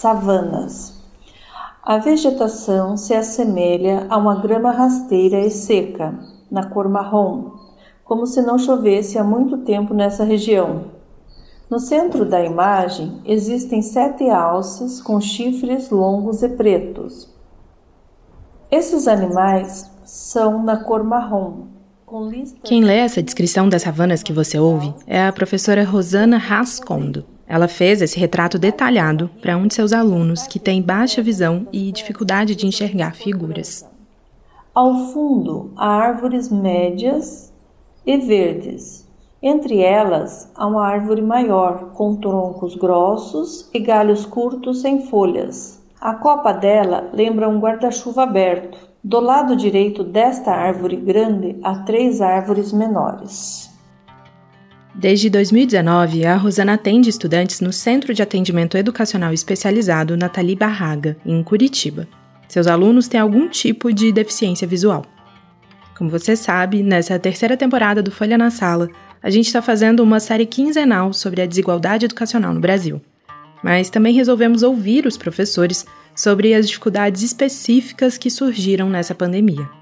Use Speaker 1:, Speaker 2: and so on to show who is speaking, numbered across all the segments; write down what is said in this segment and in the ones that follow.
Speaker 1: savanas. A vegetação se assemelha a uma grama rasteira e seca, na cor marrom, como se não chovesse há muito tempo nessa região. No centro da imagem existem sete alces com chifres longos e pretos. Esses animais são na cor marrom.
Speaker 2: Quem lê essa descrição das savanas que você ouve é a professora Rosana Rascondo. Ela fez esse retrato detalhado para um de seus alunos que tem baixa visão e dificuldade de enxergar figuras.
Speaker 1: Ao fundo, há árvores médias e verdes. Entre elas, há uma árvore maior, com troncos grossos e galhos curtos sem folhas. A copa dela lembra um guarda-chuva aberto. Do lado direito desta árvore grande há três árvores menores.
Speaker 2: Desde 2019, a Rosana atende estudantes no Centro de Atendimento Educacional Especializado Nathalie Barraga, em Curitiba. Seus alunos têm algum tipo de deficiência visual. Como você sabe, nessa terceira temporada do Folha na Sala, a gente está fazendo uma série quinzenal sobre a desigualdade educacional no Brasil. Mas também resolvemos ouvir os professores sobre as dificuldades específicas que surgiram nessa pandemia.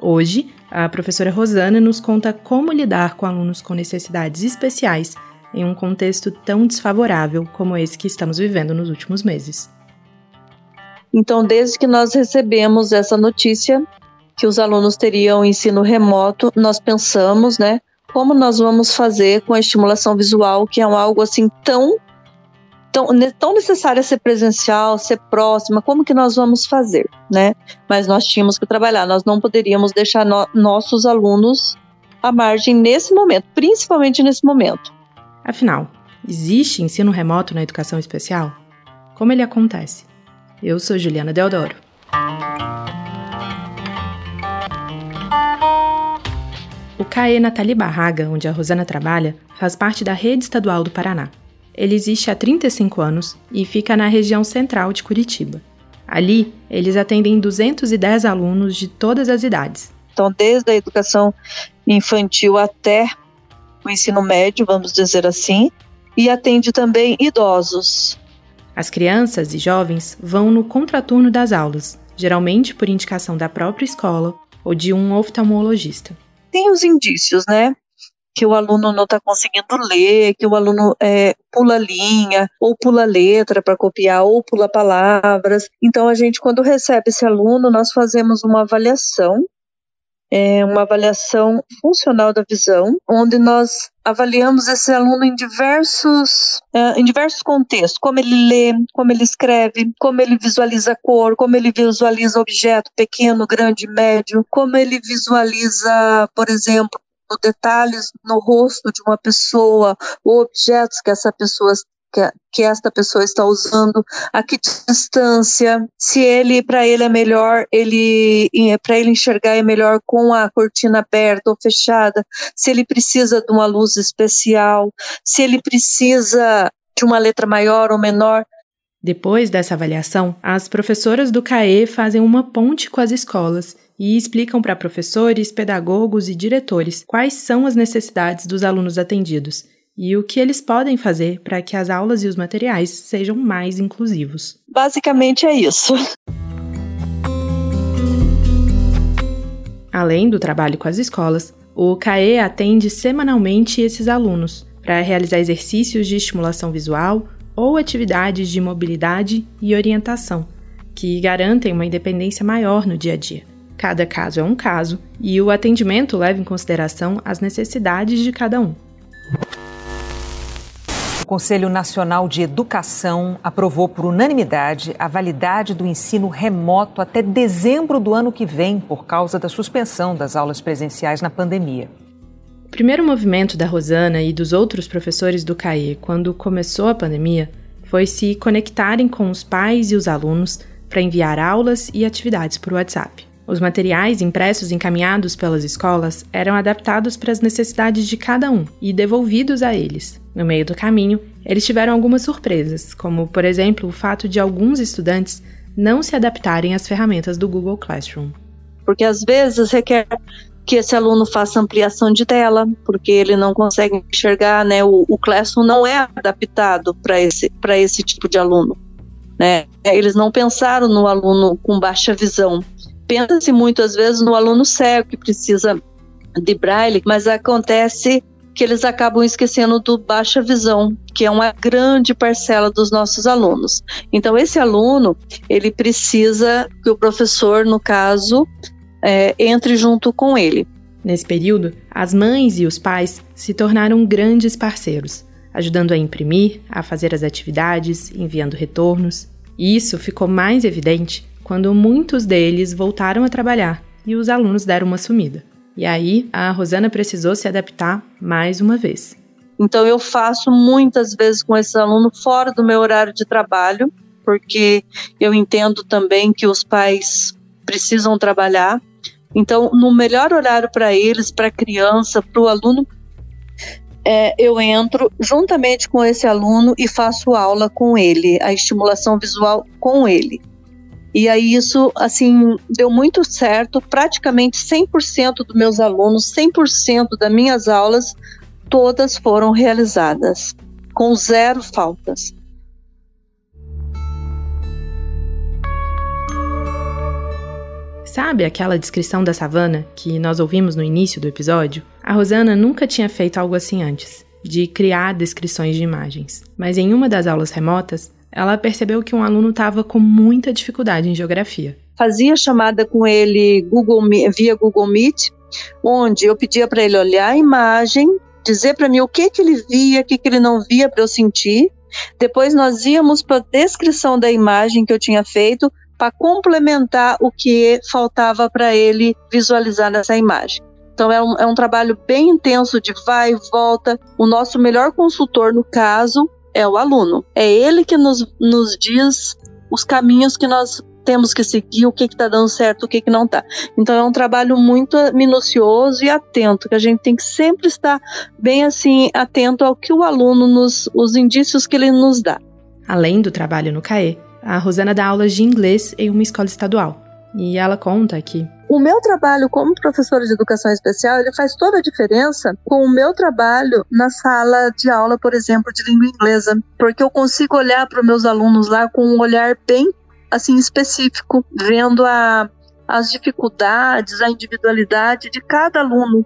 Speaker 2: Hoje, a professora Rosana nos conta como lidar com alunos com necessidades especiais em um contexto tão desfavorável como esse que estamos vivendo nos últimos meses.
Speaker 3: Então, desde que nós recebemos essa notícia que os alunos teriam ensino remoto, nós pensamos, né, como nós vamos fazer com a estimulação visual, que é algo assim tão tão, tão necessária ser presencial, ser próxima, como que nós vamos fazer, né? Mas nós tínhamos que trabalhar, nós não poderíamos deixar no, nossos alunos à margem nesse momento, principalmente nesse momento.
Speaker 2: Afinal, existe ensino remoto na educação especial? Como ele acontece? Eu sou Juliana Deodoro. O CAE Nathalie Barraga, onde a Rosana trabalha, faz parte da rede estadual do Paraná. Ele existe há 35 anos e fica na região central de Curitiba. Ali, eles atendem 210 alunos de todas as idades.
Speaker 3: Então, desde a educação infantil até o ensino médio, vamos dizer assim, e atende também idosos.
Speaker 2: As crianças e jovens vão no contraturno das aulas, geralmente por indicação da própria escola ou de um oftalmologista.
Speaker 3: Tem os indícios, né? Que o aluno não está conseguindo ler, que o aluno é, pula linha, ou pula letra para copiar, ou pula palavras. Então, a gente, quando recebe esse aluno, nós fazemos uma avaliação é uma avaliação funcional da visão, onde nós avaliamos esse aluno em diversos, é, em diversos contextos, como ele lê, como ele escreve, como ele visualiza cor, como ele visualiza objeto pequeno, grande, médio, como ele visualiza, por exemplo, detalhes no rosto de uma pessoa, ou objetos que essa pessoa que, que esta pessoa está usando, a que distância, se ele para ele é melhor, ele para ele enxergar é melhor com a cortina aberta ou fechada, se ele precisa de uma luz especial, se ele precisa de uma letra maior ou menor.
Speaker 2: Depois dessa avaliação, as professoras do CAE fazem uma ponte com as escolas e explicam para professores, pedagogos e diretores quais são as necessidades dos alunos atendidos e o que eles podem fazer para que as aulas e os materiais sejam mais inclusivos.
Speaker 3: Basicamente é isso.
Speaker 2: Além do trabalho com as escolas, o CAE atende semanalmente esses alunos para realizar exercícios de estimulação visual ou atividades de mobilidade e orientação, que garantem uma independência maior no dia a dia. Cada caso é um caso e o atendimento leva em consideração as necessidades de cada um.
Speaker 4: O Conselho Nacional de Educação aprovou por unanimidade a validade do ensino remoto até dezembro do ano que vem, por causa da suspensão das aulas presenciais na pandemia.
Speaker 2: O primeiro movimento da Rosana e dos outros professores do CAE quando começou a pandemia foi se conectarem com os pais e os alunos para enviar aulas e atividades por WhatsApp. Os materiais impressos encaminhados pelas escolas eram adaptados para as necessidades de cada um e devolvidos a eles. No meio do caminho, eles tiveram algumas surpresas, como, por exemplo, o fato de alguns estudantes não se adaptarem às ferramentas do Google Classroom.
Speaker 3: Porque às vezes requer que esse aluno faça ampliação de tela, porque ele não consegue enxergar, né? O, o Classroom não é adaptado para esse, esse tipo de aluno. né? Eles não pensaram no aluno com baixa visão. Pensa-se muitas vezes no aluno cego que precisa de braille, mas acontece que eles acabam esquecendo do baixa visão, que é uma grande parcela dos nossos alunos. Então, esse aluno, ele precisa que o professor, no caso, é, entre junto com ele.
Speaker 2: Nesse período, as mães e os pais se tornaram grandes parceiros, ajudando a imprimir, a fazer as atividades, enviando retornos. E isso ficou mais evidente quando muitos deles voltaram a trabalhar e os alunos deram uma sumida. E aí, a Rosana precisou se adaptar mais uma vez.
Speaker 3: Então, eu faço muitas vezes com esse aluno fora do meu horário de trabalho, porque eu entendo também que os pais precisam trabalhar. Então, no melhor horário para eles, para a criança, para o aluno, é, eu entro juntamente com esse aluno e faço aula com ele, a estimulação visual com ele. E aí isso, assim, deu muito certo. Praticamente 100% dos meus alunos, 100% das minhas aulas, todas foram realizadas, com zero faltas.
Speaker 2: Sabe aquela descrição da savana que nós ouvimos no início do episódio? A Rosana nunca tinha feito algo assim antes, de criar descrições de imagens. Mas em uma das aulas remotas, ela percebeu que um aluno estava com muita dificuldade em geografia.
Speaker 3: Fazia chamada com ele Google, via Google Meet, onde eu pedia para ele olhar a imagem, dizer para mim o que, que ele via, o que, que ele não via para eu sentir. Depois nós íamos para a descrição da imagem que eu tinha feito para complementar o que faltava para ele visualizar nessa imagem. Então é um, é um trabalho bem intenso de vai e volta. O nosso melhor consultor, no caso, é o aluno. É ele que nos, nos diz os caminhos que nós temos que seguir, o que está dando certo, o que, que não está. Então é um trabalho muito minucioso e atento, que a gente tem que sempre estar bem assim, atento ao que o aluno nos, os indícios que ele nos dá.
Speaker 2: Além do trabalho no CAE, a Rosana dá aulas de inglês em uma escola estadual. E ela conta que
Speaker 3: o meu trabalho como professora de educação especial, ele faz toda a diferença com o meu trabalho na sala de aula, por exemplo, de língua inglesa, porque eu consigo olhar para os meus alunos lá com um olhar bem assim específico, vendo a, as dificuldades, a individualidade de cada aluno.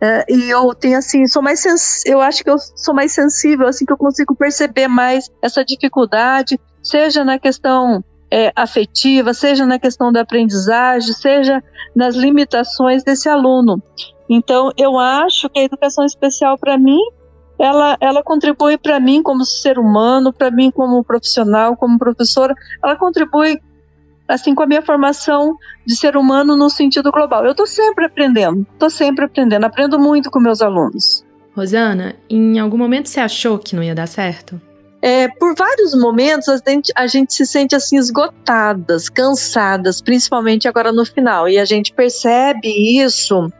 Speaker 3: É, e eu tenho assim, sou mais eu acho que eu sou mais sensível, assim que eu consigo perceber mais essa dificuldade, seja na questão é, afetiva, seja na questão da aprendizagem, seja nas limitações desse aluno. Então, eu acho que a educação especial, para mim, ela, ela contribui para mim como ser humano, para mim como profissional, como professora, ela contribui assim com a minha formação de ser humano no sentido global. Eu estou sempre aprendendo, estou sempre aprendendo, aprendo muito com meus alunos.
Speaker 2: Rosana, em algum momento você achou que não ia dar certo?
Speaker 3: É, por vários momentos a gente, a gente se sente assim esgotadas, cansadas, principalmente agora no final, e a gente percebe isso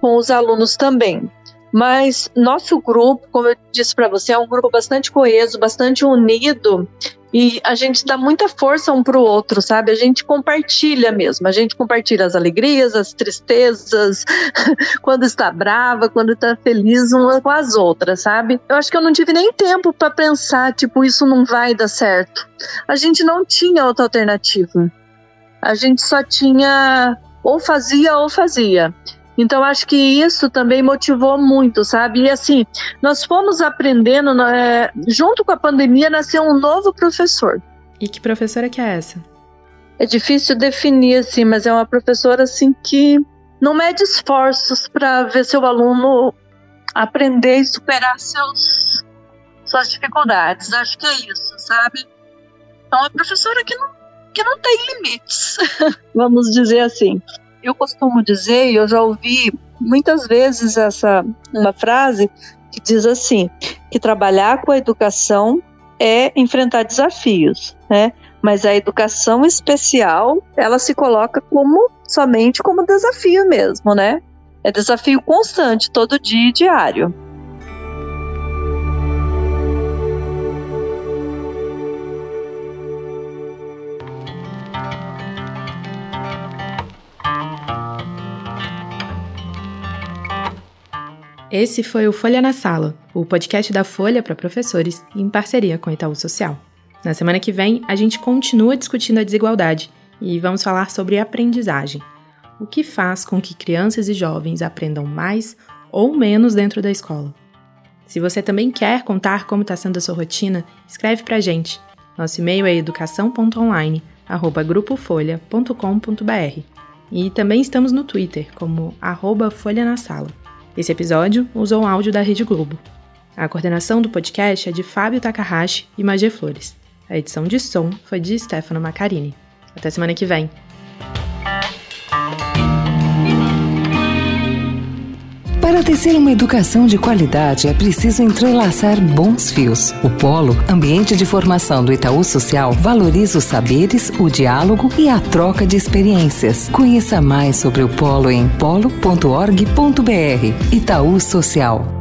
Speaker 3: com os alunos também. Mas nosso grupo, como eu disse para você, é um grupo bastante coeso, bastante unido e a gente dá muita força um para o outro, sabe? A gente compartilha mesmo. A gente compartilha as alegrias, as tristezas, quando está brava, quando está feliz uma com as outras, sabe? Eu acho que eu não tive nem tempo para pensar, tipo, isso não vai dar certo. A gente não tinha outra alternativa. A gente só tinha ou fazia ou fazia. Então, acho que isso também motivou muito, sabe? E assim, nós fomos aprendendo, é, junto com a pandemia, nasceu um novo professor.
Speaker 2: E que professora que é essa?
Speaker 3: É difícil definir, assim, mas é uma professora, assim, que não mede esforços para ver seu aluno aprender e superar seus, suas dificuldades. Acho que é isso, sabe? Então, é uma professora que não, que não tem limites, vamos dizer assim. Eu costumo dizer, e eu já ouvi muitas vezes essa uma frase que diz assim, que trabalhar com a educação é enfrentar desafios, né? Mas a educação especial, ela se coloca como somente como desafio mesmo, né? É desafio constante, todo dia e diário.
Speaker 2: Esse foi o Folha na Sala, o podcast da Folha para professores em parceria com a Itaú Social. Na semana que vem, a gente continua discutindo a desigualdade e vamos falar sobre aprendizagem. O que faz com que crianças e jovens aprendam mais ou menos dentro da escola? Se você também quer contar como está sendo a sua rotina, escreve para a gente. Nosso e-mail é educação.online@grupofolha.com.br. E também estamos no Twitter como arroba Folha na Sala. Esse episódio usou o áudio da Rede Globo. A coordenação do podcast é de Fábio Takahashi e Magé Flores. A edição de som foi de Stefano Macarini. Até semana que vem.
Speaker 5: Para tecer uma educação de qualidade é preciso entrelaçar bons fios. O Polo, ambiente de formação do Itaú Social, valoriza os saberes, o diálogo e a troca de experiências. Conheça mais sobre o Polo em polo.org.br. Itaú Social.